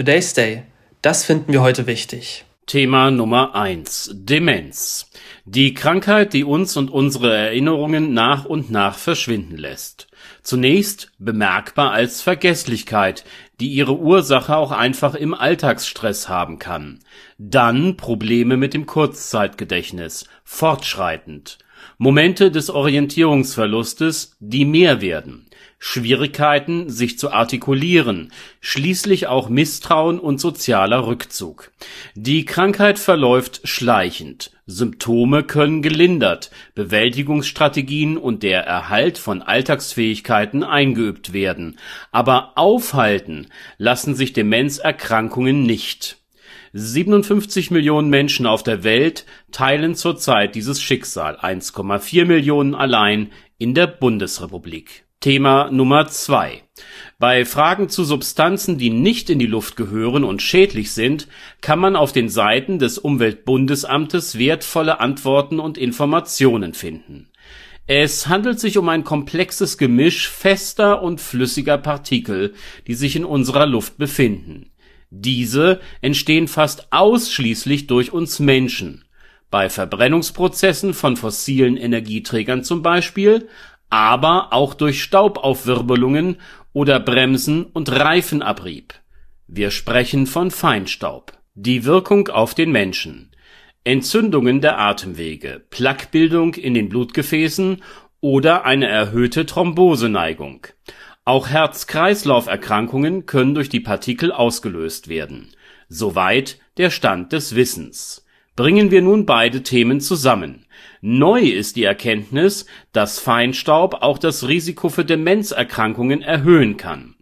Today's Day. Das finden wir heute wichtig. Thema Nummer eins: Demenz. Die Krankheit, die uns und unsere Erinnerungen nach und nach verschwinden lässt. Zunächst bemerkbar als Vergesslichkeit, die ihre Ursache auch einfach im Alltagsstress haben kann. Dann Probleme mit dem Kurzzeitgedächtnis, fortschreitend. Momente des Orientierungsverlustes, die mehr werden. Schwierigkeiten, sich zu artikulieren, schließlich auch Misstrauen und sozialer Rückzug. Die Krankheit verläuft schleichend, Symptome können gelindert, Bewältigungsstrategien und der Erhalt von Alltagsfähigkeiten eingeübt werden, aber aufhalten lassen sich Demenzerkrankungen nicht. 57 Millionen Menschen auf der Welt teilen zurzeit dieses Schicksal, 1,4 Millionen allein in der Bundesrepublik Thema Nummer zwei: Bei Fragen zu Substanzen, die nicht in die Luft gehören und schädlich sind, kann man auf den Seiten des Umweltbundesamtes wertvolle Antworten und Informationen finden. Es handelt sich um ein komplexes Gemisch fester und flüssiger Partikel, die sich in unserer Luft befinden. Diese entstehen fast ausschließlich durch uns Menschen, bei Verbrennungsprozessen von fossilen Energieträgern zum Beispiel aber auch durch Staubaufwirbelungen oder Bremsen und Reifenabrieb. Wir sprechen von Feinstaub. Die Wirkung auf den Menschen: Entzündungen der Atemwege, Plaquebildung in den Blutgefäßen oder eine erhöhte Thromboseneigung. Auch Herz-Kreislauf-Erkrankungen können durch die Partikel ausgelöst werden. Soweit der Stand des Wissens Bringen wir nun beide Themen zusammen. Neu ist die Erkenntnis, dass Feinstaub auch das Risiko für Demenzerkrankungen erhöhen kann.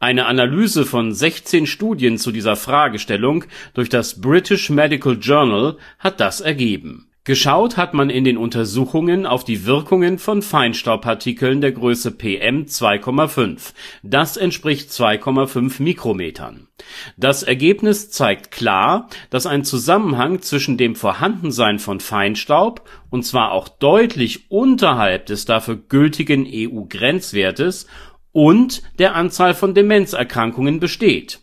Eine Analyse von 16 Studien zu dieser Fragestellung durch das British Medical Journal hat das ergeben Geschaut hat man in den Untersuchungen auf die Wirkungen von Feinstaubpartikeln der Größe PM 2,5, das entspricht 2,5 Mikrometern. Das Ergebnis zeigt klar, dass ein Zusammenhang zwischen dem Vorhandensein von Feinstaub, und zwar auch deutlich unterhalb des dafür gültigen EU-Grenzwertes, und der Anzahl von Demenzerkrankungen besteht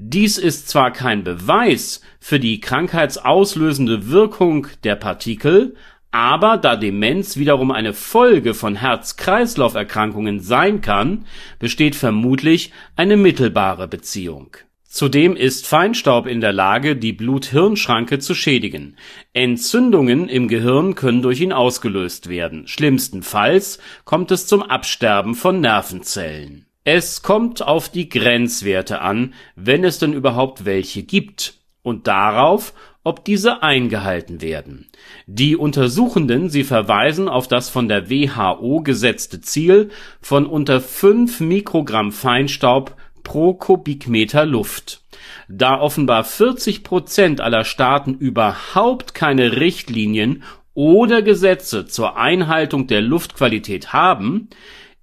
dies ist zwar kein Beweis für die krankheitsauslösende Wirkung der Partikel, aber da Demenz wiederum eine Folge von Herz-Kreislauf-Erkrankungen sein kann, besteht vermutlich eine mittelbare Beziehung. Zudem ist Feinstaub in der Lage, die Blut-Hirn-Schranke zu schädigen. Entzündungen im Gehirn können durch ihn ausgelöst werden. Schlimmstenfalls kommt es zum Absterben von Nervenzellen es kommt auf die Grenzwerte an, wenn es denn überhaupt welche gibt, und darauf, ob diese eingehalten werden. Die Untersuchenden, sie verweisen auf das von der WHO gesetzte Ziel von unter 5 Mikrogramm Feinstaub pro Kubikmeter Luft. Da offenbar 40 Prozent aller Staaten überhaupt keine Richtlinien oder Gesetze zur Einhaltung der Luftqualität haben,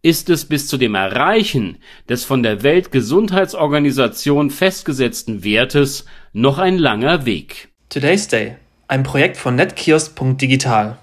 ist es bis zu dem Erreichen des von der Weltgesundheitsorganisation festgesetzten Wertes noch ein langer Weg. Today's Day. Ein Projekt von netkiosk.digital